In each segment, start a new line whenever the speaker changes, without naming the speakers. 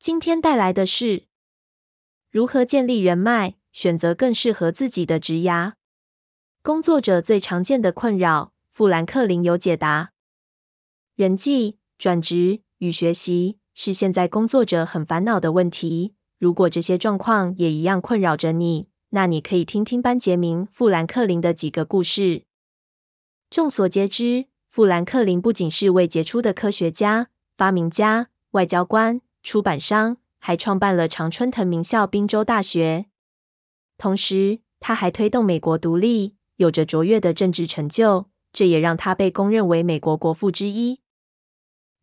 今天带来的是如何建立人脉，选择更适合自己的职涯。工作者最常见的困扰，富兰克林有解答。人际、转职与学习是现在工作者很烦恼的问题。如果这些状况也一样困扰着你，那你可以听听班杰明·富兰克林的几个故事。众所皆知，富兰克林不仅是位杰出的科学家、发明家、外交官。出版商，还创办了常春藤名校宾州大学。同时，他还推动美国独立，有着卓越的政治成就，这也让他被公认为美国国父之一。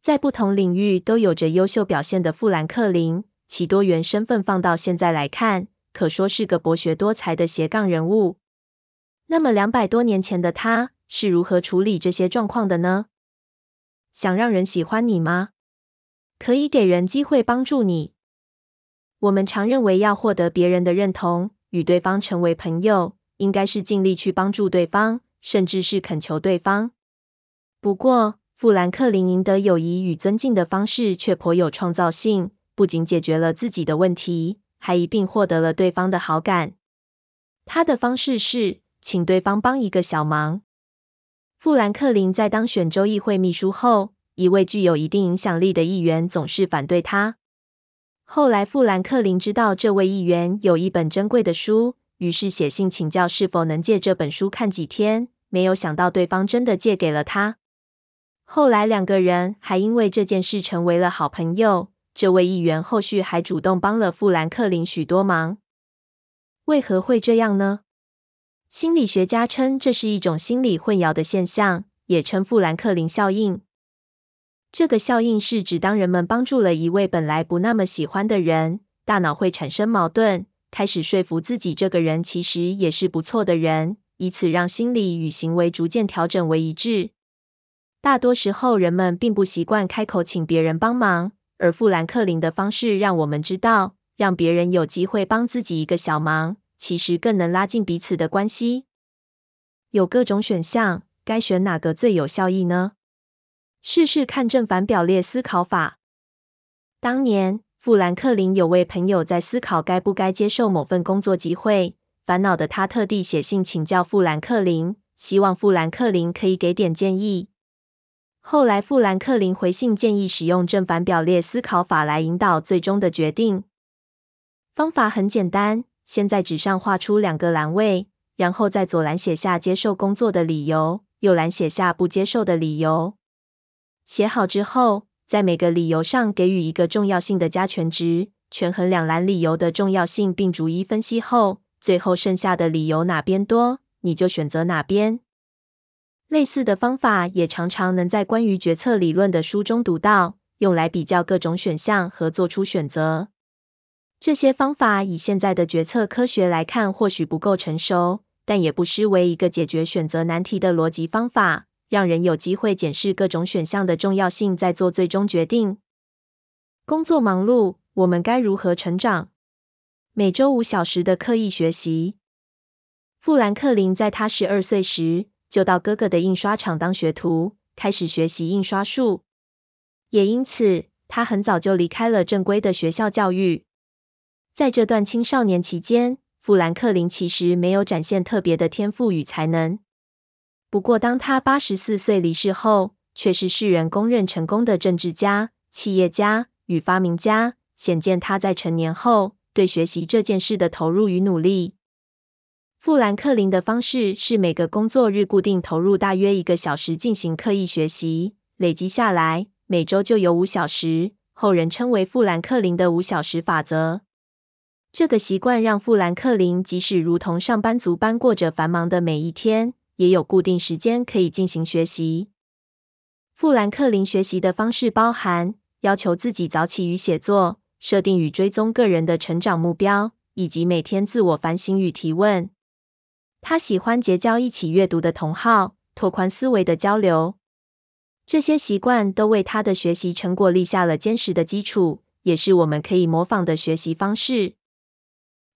在不同领域都有着优秀表现的富兰克林，其多元身份放到现在来看，可说是个博学多才的斜杠人物。那么，两百多年前的他是如何处理这些状况的呢？想让人喜欢你吗？可以给人机会帮助你。我们常认为要获得别人的认同，与对方成为朋友，应该是尽力去帮助对方，甚至是恳求对方。不过，富兰克林赢得友谊与尊敬的方式却颇有创造性，不仅解决了自己的问题，还一并获得了对方的好感。他的方式是请对方帮一个小忙。富兰克林在当选州议会秘书后，一位具有一定影响力的议员总是反对他。后来，富兰克林知道这位议员有一本珍贵的书，于是写信请教是否能借这本书看几天。没有想到对方真的借给了他。后来，两个人还因为这件事成为了好朋友。这位议员后续还主动帮了富兰克林许多忙。为何会这样呢？心理学家称这是一种心理混淆的现象，也称富兰克林效应。这个效应是指当人们帮助了一位本来不那么喜欢的人，大脑会产生矛盾，开始说服自己这个人其实也是不错的人，以此让心理与行为逐渐调整为一致。大多时候人们并不习惯开口请别人帮忙，而富兰克林的方式让我们知道，让别人有机会帮自己一个小忙，其实更能拉近彼此的关系。有各种选项，该选哪个最有效益呢？试试看正反表列思考法。当年，富兰克林有位朋友在思考该不该接受某份工作机会，烦恼的他特地写信请教富兰克林，希望富兰克林可以给点建议。后来，富兰克林回信建议使用正反表列思考法来引导最终的决定。方法很简单，先在纸上画出两个栏位，然后在左栏写下接受工作的理由，右栏写下不接受的理由。写好之后，在每个理由上给予一个重要性的加权值，权衡两栏理由的重要性，并逐一分析后，最后剩下的理由哪边多，你就选择哪边。类似的方法也常常能在关于决策理论的书中读到，用来比较各种选项和做出选择。这些方法以现在的决策科学来看，或许不够成熟，但也不失为一个解决选择难题的逻辑方法。让人有机会检视各种选项的重要性，再做最终决定。工作忙碌，我们该如何成长？每周五小时的刻意学习。富兰克林在他十二岁时，就到哥哥的印刷厂当学徒，开始学习印刷术。也因此，他很早就离开了正规的学校教育。在这段青少年期间，富兰克林其实没有展现特别的天赋与才能。不过，当他八十四岁离世后，却是世人公认成功的政治家、企业家与发明家，显见他在成年后对学习这件事的投入与努力。富兰克林的方式是每个工作日固定投入大约一个小时进行刻意学习，累积下来，每周就有五小时，后人称为富兰克林的五小时法则。这个习惯让富兰克林即使如同上班族般过着繁忙的每一天。也有固定时间可以进行学习。富兰克林学习的方式包含要求自己早起与写作，设定与追踪个人的成长目标，以及每天自我反省与提问。他喜欢结交一起阅读的同好，拓宽思维的交流。这些习惯都为他的学习成果立下了坚实的基础，也是我们可以模仿的学习方式。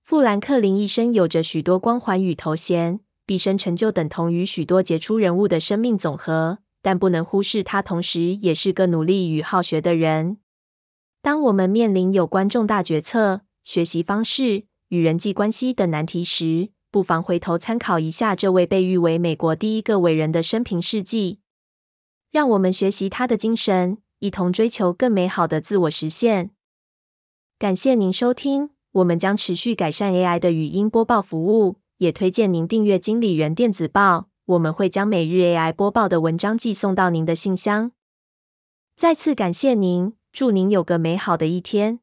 富兰克林一生有着许多光环与头衔，毕生成就等同于许多杰出人物的生命总和，但不能忽视他同时也是个努力与好学的人。当我们面临有关重大决策、学习方式与人际关系等难题时，不妨回头参考一下这位被誉为美国第一个伟人的生平事迹。让我们学习他的精神，一同追求更美好的自我实现。感谢您收听，我们将持续改善 AI 的语音播报服务，也推荐您订阅经理人电子报，我们会将每日 AI 播报的文章寄送到您的信箱。再次感谢您，祝您有个美好的一天。